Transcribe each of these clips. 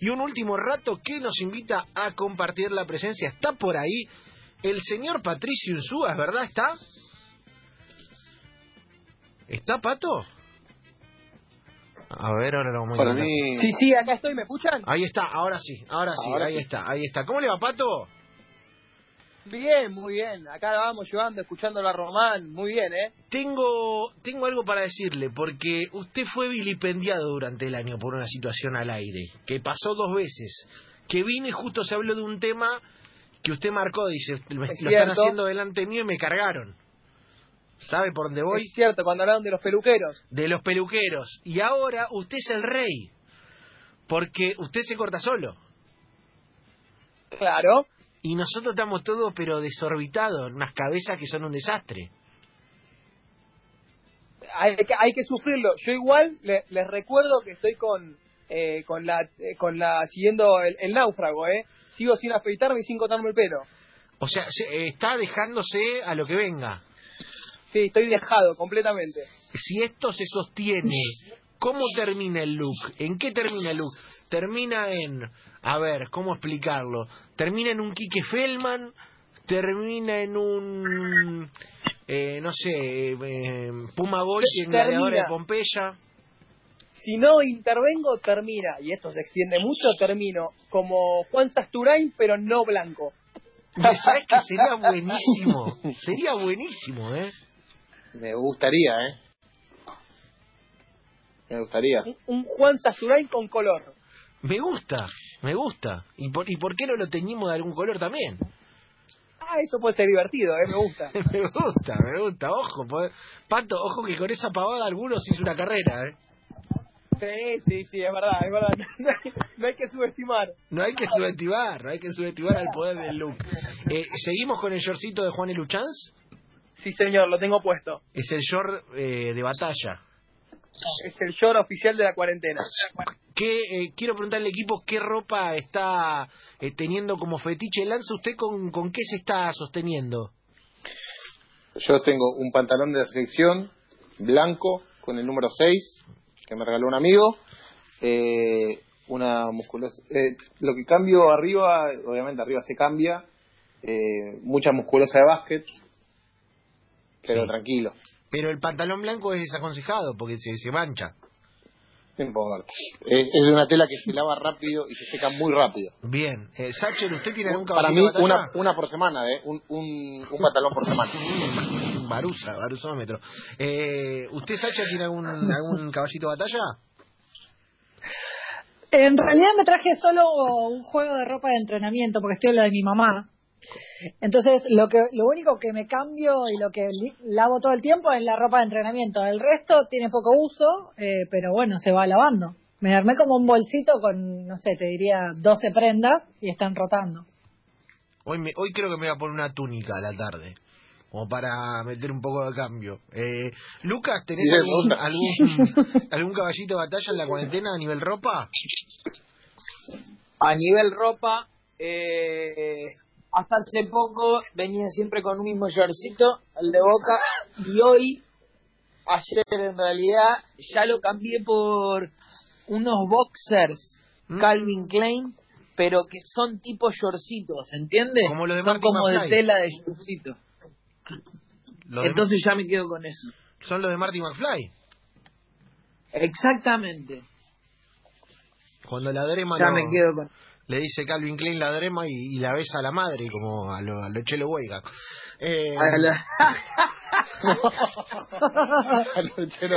Y un último rato que nos invita a compartir la presencia. Está por ahí el señor Patricio Unsúa, ¿verdad? ¿Está? ¿Está, Pato? A ver, ahora lo vamos a mí, Sí, sí, acá estoy, ¿me escuchan? Ahí está, ahora sí, ahora sí, Ahora ahí sí. está, ahí está. ¿Cómo le va, Pato? Bien, muy bien. Acá la vamos llevando, escuchando la Román. Muy bien, ¿eh? Tengo, tengo algo para decirle, porque usted fue vilipendiado durante el año por una situación al aire, que pasó dos veces, que vine y justo se habló de un tema que usted marcó, dice, me- lo Es están haciendo delante mío y me cargaron. ¿Sabe por dónde voy? Es cierto, cuando hablaron de los peluqueros. De los peluqueros. Y ahora usted es el rey, porque usted se corta solo. Claro. Y nosotros estamos todos pero desorbitados, unas cabezas que son un desastre. Hay que, hay que sufrirlo. Yo igual le- les recuerdo que estoy con eh, con la eh, con la siguiendo el, el náufrago, ¿eh? Sigo sin afeitarme y sin cortarme el pelo. O sea, se- eh, está dejándose a lo que venga. Sí, estoy dejado completamente. si esto se sostiene, ¿cómo termina el look? ¿En qué termina el look? Termina en, a ver, ¿cómo explicarlo? Termina en un Quique Feldman, termina en un, eh, no sé, eh, Puma Goichi en Termina. Gladiadores de Pompeya. Si no intervengo, termina, y esto se extiende mucho, termino como Juan Sasturain, pero no blanco. ¿Sabes que sería buenísimo? Sería buenísimo, ¿eh? me gustaría, ¿eh? Me gustaría. Un, un Juan Sasturain con color. Me gusta, me gusta. ¿Y por, ¿Y por qué no lo teñimos de algún color también? Ah, eso puede ser divertido, ¿eh? Me gusta. Me gusta, me gusta, ojo, po- Pato, ojo que con esa pavada algunos hizo una carrera, ¿eh? Sí, sí, sí, es verdad, es verdad. No hay, no hay que subestimar. No hay que subestimar, no hay que subestimar al poder del look. Eh, ¿Seguimos con el shortcito de Juan Eluchanz? Sí, señor, lo tengo puesto. Es el short eh, de batalla. Es el short oficial de la cuarentena. ¿Qué, eh, quiero preguntarle al equipo qué ropa está eh, teniendo como fetiche. Lanza usted con, con qué se está sosteniendo. Yo tengo un pantalón de selección blanco con el número 6 que me regaló un amigo. Eh, una musculosa. eh, lo que cambio arriba, obviamente arriba se cambia. eh, mucha musculosa de básquet. Pero Sí. tranquilo, Pero el pantalón blanco es desaconsejado porque se, se mancha. Eh, es una tela que se lava rápido y se seca muy rápido. Bien. Eh, Sacher, ¿usted tiene algún Para caballito mí, de batalla? una, una por semana, ¿eh? Un, un, un pantalón por semana. Mm, Barusa, barusómetro. Eh, ¿Usted, Sacha, tiene algún, algún caballito de batalla? En realidad me traje solo un juego de ropa de entrenamiento porque estoy en lo de mi mamá. Entonces, lo que lo único que me cambio y lo que li- lavo todo el tiempo es la ropa de entrenamiento. El resto tiene poco uso, eh, pero bueno, se va lavando. Me armé como un bolsito con, no sé, te diría 12 prendas y están rotando. Hoy, me, hoy creo que me voy a poner una túnica a la tarde. Como para meter un poco de cambio. Eh, Lucas, ¿tenés algún, algún, algún caballito de batalla en la cuarentena a nivel ropa? A nivel ropa, eh, hasta hace poco venía siempre con un mismo shortcito, el de Boca, y hoy, ayer en realidad, ya lo cambié por unos boxers Mm. Calvin Klein, pero que son tipo shortcitos, ¿entiendes? Como los de son como de tela de shortcito. De- Entonces ya me quedo con eso. son los de Marty McFly. Exactamente. Cuando la drema Ya lo- me quedo con le dice Calvin Klein la drema y, la besa a la madre, como a lo, a lo Chelo Weiga. Eh, a la- A los Chelo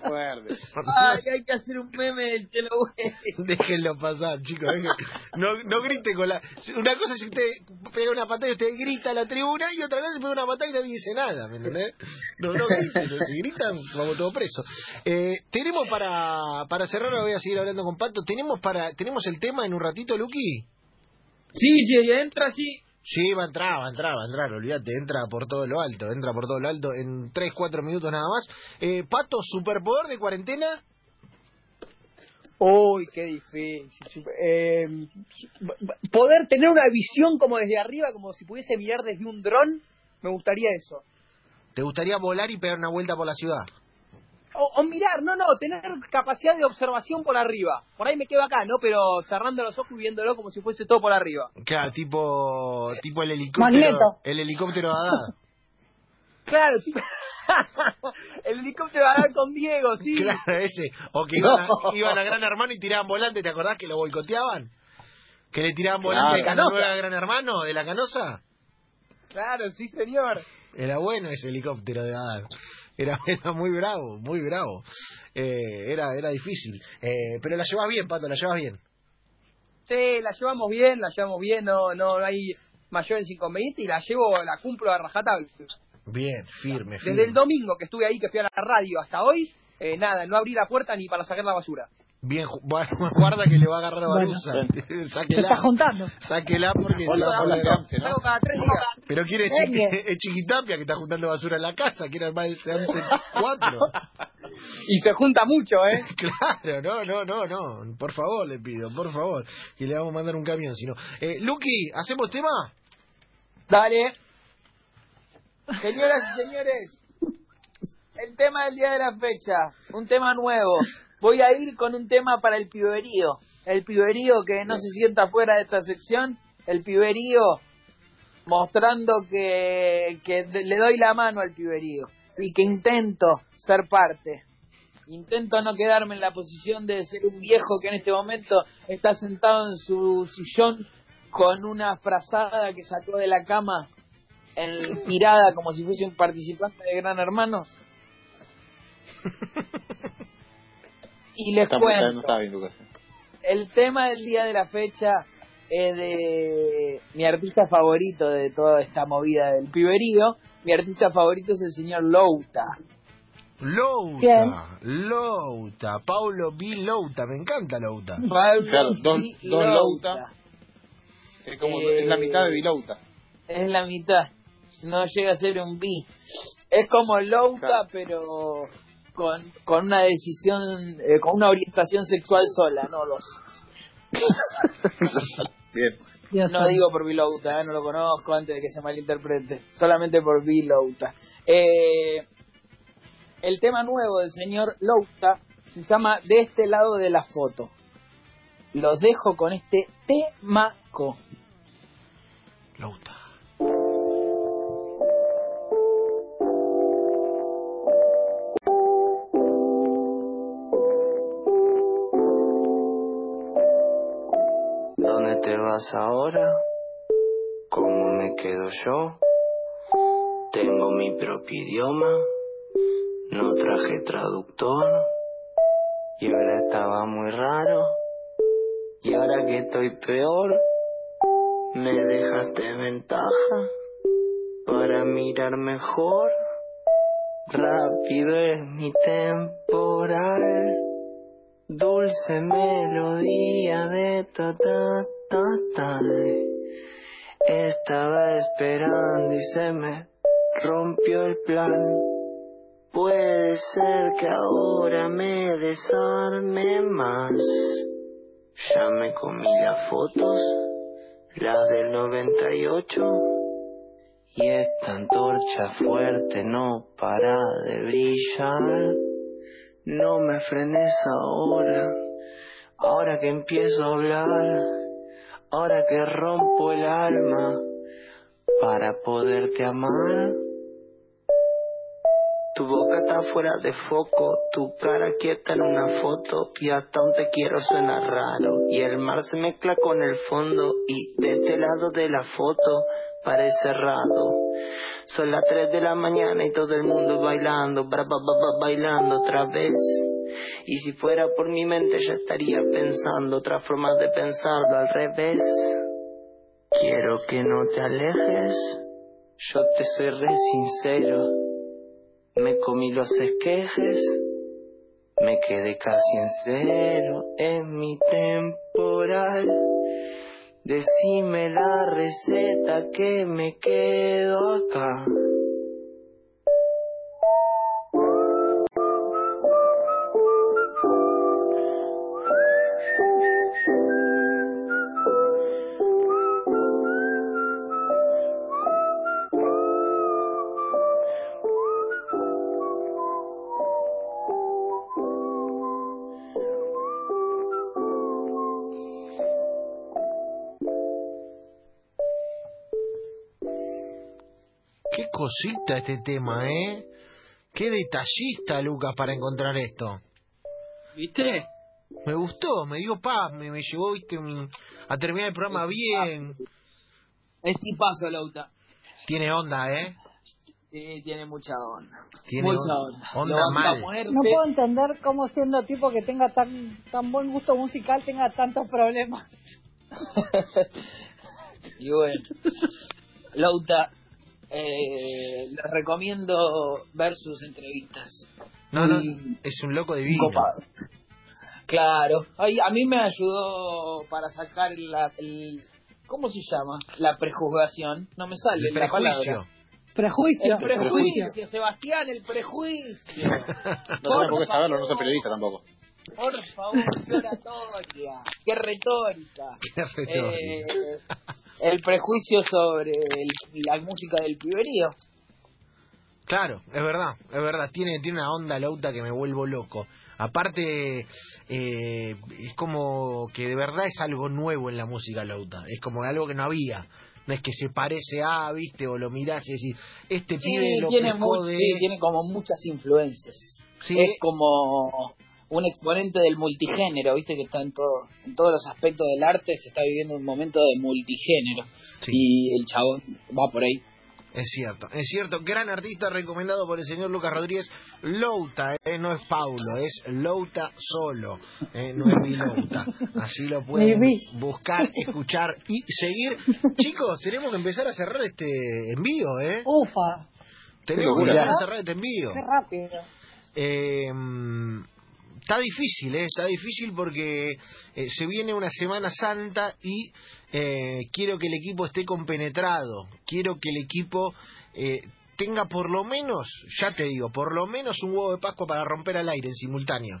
fuerte. Ay, hay que hacer un meme del Chelo. Déjenlo pasar, chicos. déjenlo. No, no grite con la. Una cosa es si usted pega una patada y usted grita a la tribuna, y otra vez pega una patada y nadie dice nada, ¿me entendés? No, no griten. Si gritan, vamos todos presos. Eh, tenemos para, para cerrar, voy a seguir hablando con Pato. ¿Tenemos, para, ¿Tenemos el tema en un ratito, Luqui? Sí, sí, ahí entra así. Sí, va a entrar, va a entrar, va a entrar, olvídate, entra por todo lo alto, entra por todo lo alto en 3, 4 minutos nada más. Eh, Pato, superpoder de cuarentena. Uy, qué difícil. Eh, poder tener una visión como desde arriba, como si pudiese mirar desde un dron, me gustaría eso. ¿Te gustaría volar y pegar una vuelta por la ciudad? O, o mirar, no, no, tener capacidad de observación por arriba. Por ahí me quedo acá, ¿no? Pero cerrando los ojos y viéndolo como si fuese todo por arriba. Claro, tipo, tipo el helicóptero. Magneto. El helicóptero de Haddad. Claro, tipo... el helicóptero va a dar con Diego, sí. Claro, ese. O que iban a, iban a Gran Hermano y tiraban volante, ¿te acordás que lo boicoteaban? Que le tiraban volante Claro. a la nueva Gran Hermano de la Canosa. Claro, sí, señor. Era bueno ese helicóptero de Haddad. Era, era muy bravo, muy bravo. Eh, era, era difícil. Eh, pero la llevas bien, Pato, la llevas bien. Sí, la llevamos bien, la llevamos bien, no, no hay mayores inconvenientes y la llevo, la cumplo a rajatabla. Bien, firme, firme. Desde el domingo que estuve ahí, que fui a la radio hasta hoy, eh, nada, no abrí la puerta ni para sacar la basura. Bien, ju- bueno, guarda que le va a agarrar a Bueno. Barusa. Se está juntando. Sáquela porque se Hola, va a hola, poner- once, ¿no? Cada tres días. Pero quiere es, Venga. chiqui- es Chiquitapia que está juntando basura en la casa, quiere armar el once cuatro. Y se junta mucho, ¿eh? Claro, no, no, no, no. Por favor, le pido, por favor. Y le vamos a mandar un camión, si no. Eh, Luqui, ¿hacemos tema? Dale. Señoras y señores, el tema del día de la fecha, un tema nuevo. Voy a ir con un tema para el piberío. El piberío que no se sienta fuera de esta sección. El piberío mostrando que, que le doy la mano al piberío y que intento ser parte. Intento no quedarme en la posición de ser un viejo que en este momento está sentado en su sillón con una frazada que sacó de la cama en tirada como si fuese un participante de Gran Hermano. Y les Está- cuento, no estaba bien, Lucas. el tema del día de la fecha es de mi artista favorito de toda esta movida del piberío. Mi artista favorito es el señor Louta. Louta, Bien. Louta, Paulo B. Louta, me encanta Louta. Pablo Claro, Don- Don Louta. Es como Eh, es la mitad de Vilouta. Es la mitad. No llega a ser un B. Es como Louta, Claro. pero con, con una decisión, eh, con una orientación sexual sola, no dos. Bien. No digo por Vilouta, eh, no lo conozco antes de que se malinterprete. Solamente por Vilouta. Eh, el tema nuevo del señor Louta se llama De este lado de la foto. Los dejo con este temaco. Louta. ¿Dónde te vas ahora? ¿Cómo me quedo yo? Tengo mi propio idioma, no traje traductor y ahora estaba muy raro y ahora que estoy peor, me dejaste ventaja para mirar mejor. Rápido es mi temporal. Dulce melodía de ta ta ta ta. Estaba esperando y se me rompió el plan. Puede ser que ahora me desarme más. Ya me comí las fotos, las del 98. Y esta antorcha fuerte no para de brillar. No me frenes ahora, ahora que empiezo a hablar, ahora que rompo el alma para poderte amar. Tu boca está fuera de foco, tu cara quieta en una foto y hasta un te quiero suena raro. Y el mar se mezcla con el fondo y de este lado de la foto parece raro. Son las 3 de la mañana y todo el mundo bailando, bra, ba, ba, ba, bailando otra vez. Y si fuera por mi mente ya estaría pensando otras formas de pensarlo al revés. Quiero que no te alejes, yo te soy sincero. Me comí los esquejes, me quedé casi en cero en mi temporal. Decime la receta que me quedo acá. Cosita este tema, ¿eh? Qué detallista, Lucas, para encontrar esto. ¿Viste? Me gustó, me dio paz, me, me llevó, viste, un- a terminar el programa bien. Es tipazo Lauta. Tiene onda, ¿eh? Sí, tiene mucha onda. Tiene mucha onda. onda. Mal. No puedo entender cómo siendo tipo que tenga tan tan buen gusto musical tenga tantos problemas. Y bueno, Lauta, eh, les recomiendo ver sus entrevistas. No, no, es un loco divino. copado. Claro, Ay, a mí me ayudó para sacar la, el... ¿Cómo se llama? La prejuzgación. No me sale El la palabra. prejuicio. Prejuicio. El prejuicio, Sebastián, el prejuicio. No tenés por qué saberlo, no soy periodista tampoco. Por favor, qué oratoria, qué retórica. Qué retórica. Eh, el prejuicio sobre el- la música del piberío. Claro, es verdad, es verdad. Tiene, tiene una onda lauta que me vuelvo loco. Aparte, eh, es como que de verdad es algo nuevo en la música lauta. Es como algo que no había. No es que se parece a, viste, o lo mirás y decís, este pibe Sí, lo tiene, de... sí, tiene como muchas influencias. Sí. Es como un exponente del multigénero, viste que está en todo, en todos los aspectos del arte, se está viviendo un momento de multigénero. Sí. Y el chabón va por ahí. Es cierto, es cierto. Gran artista recomendado por el señor Lucas Rodríguez. Louta, eh, no es Paulo, es Louta solo. eh, no es mi Louta. Así lo pueden buscar, escuchar y seguir. Chicos, tenemos que empezar a cerrar este envío, ¿eh? Ufa, Tenemos que empezar a cerrar este envío. qué rápido. Eh, está difícil, ¿eh? Está difícil porque eh, se viene una Semana Santa y eh, quiero que el equipo esté compenetrado. Quiero que el equipo eh, tenga por lo menos, ya te digo, por lo menos un huevo de Pascua para romper al aire en simultáneo.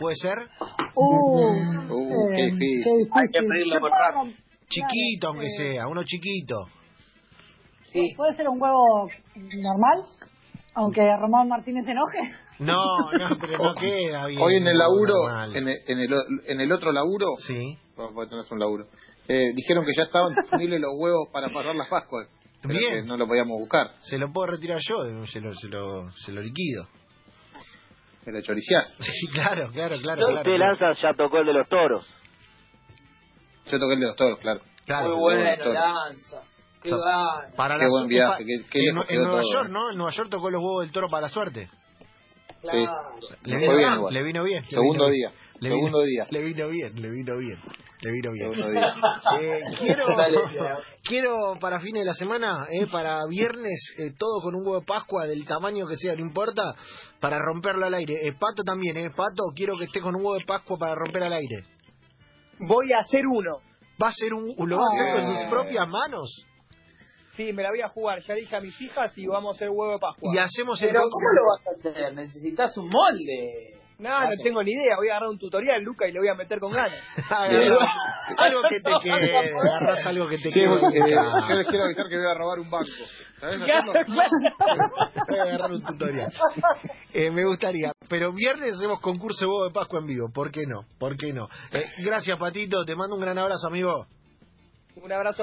¿Puede ser? Uh, Uh, qué difícil. qué difícil. Hay que pedirlo por rap. Chiquito, aunque eh, sea, uno chiquito. Sí. ¿Puede ser un huevo normal? Aunque Román Martínez se enoje. No, no, pero no queda bien. Hoy en el laburo, en el, en el, en el otro laburo, Sí. porque es un laburo, eh, dijeron que ya estaban disponibles los huevos para pasar las Pascuas. Pero Bien. que no lo podíamos buscar. Se lo puedo retirar yo, se lo, se lo, se lo liquido. Me lo choriciás. Sí, claro, claro, claro. claro, Usted claro. lanza ya tocó el de los toros. Yo toqué el de los toros, claro. Claro, Muy bueno. Lanza. Qué. Para Qué la buen viaje, pa- qué- qué en, Nueva todo, York, eh. ¿no? En Nueva York tocó los huevos del toro para la suerte. Claro. Le vino bien igual. Le vino bien. le Segundo vino- día. le Segundo vino- día. Le vino bien, le vino bien. Le vino bien. Segundo día. Eh, quiero, Dale, quiero para fines de la semana, eh, para viernes, eh, todo con un huevo de Pascua del tamaño que sea, no importa, para romperlo al aire. Eh, Pato también, eh, Pato, quiero que esté con un huevo de Pascua para romper al aire. Voy a hacer uno. Va a ser un, lo va a hacer con sus Ah. propias manos. Sí, me la voy a jugar. Ya dije a mis hijas y vamos a hacer huevo de Pascua. Y hacemos el Pero ¿cómo lo vas a hacer? Necesitas un molde. No, no tengo ni idea. Voy a agarrar un tutorial, Luca, y le voy a meter con ganas. Agarra- algo que te quede, agarras algo que te quede. yo les quiero avisar que voy a robar un banco. ¿Sabes? Voy a agarrar un tutorial. Eh, me gustaría. Pero viernes hacemos concurso de huevo de Pascua en vivo. ¿Por qué no? ¿Por qué no? Eh, gracias, Patito. Te mando un gran abrazo, amigo. Un abrazo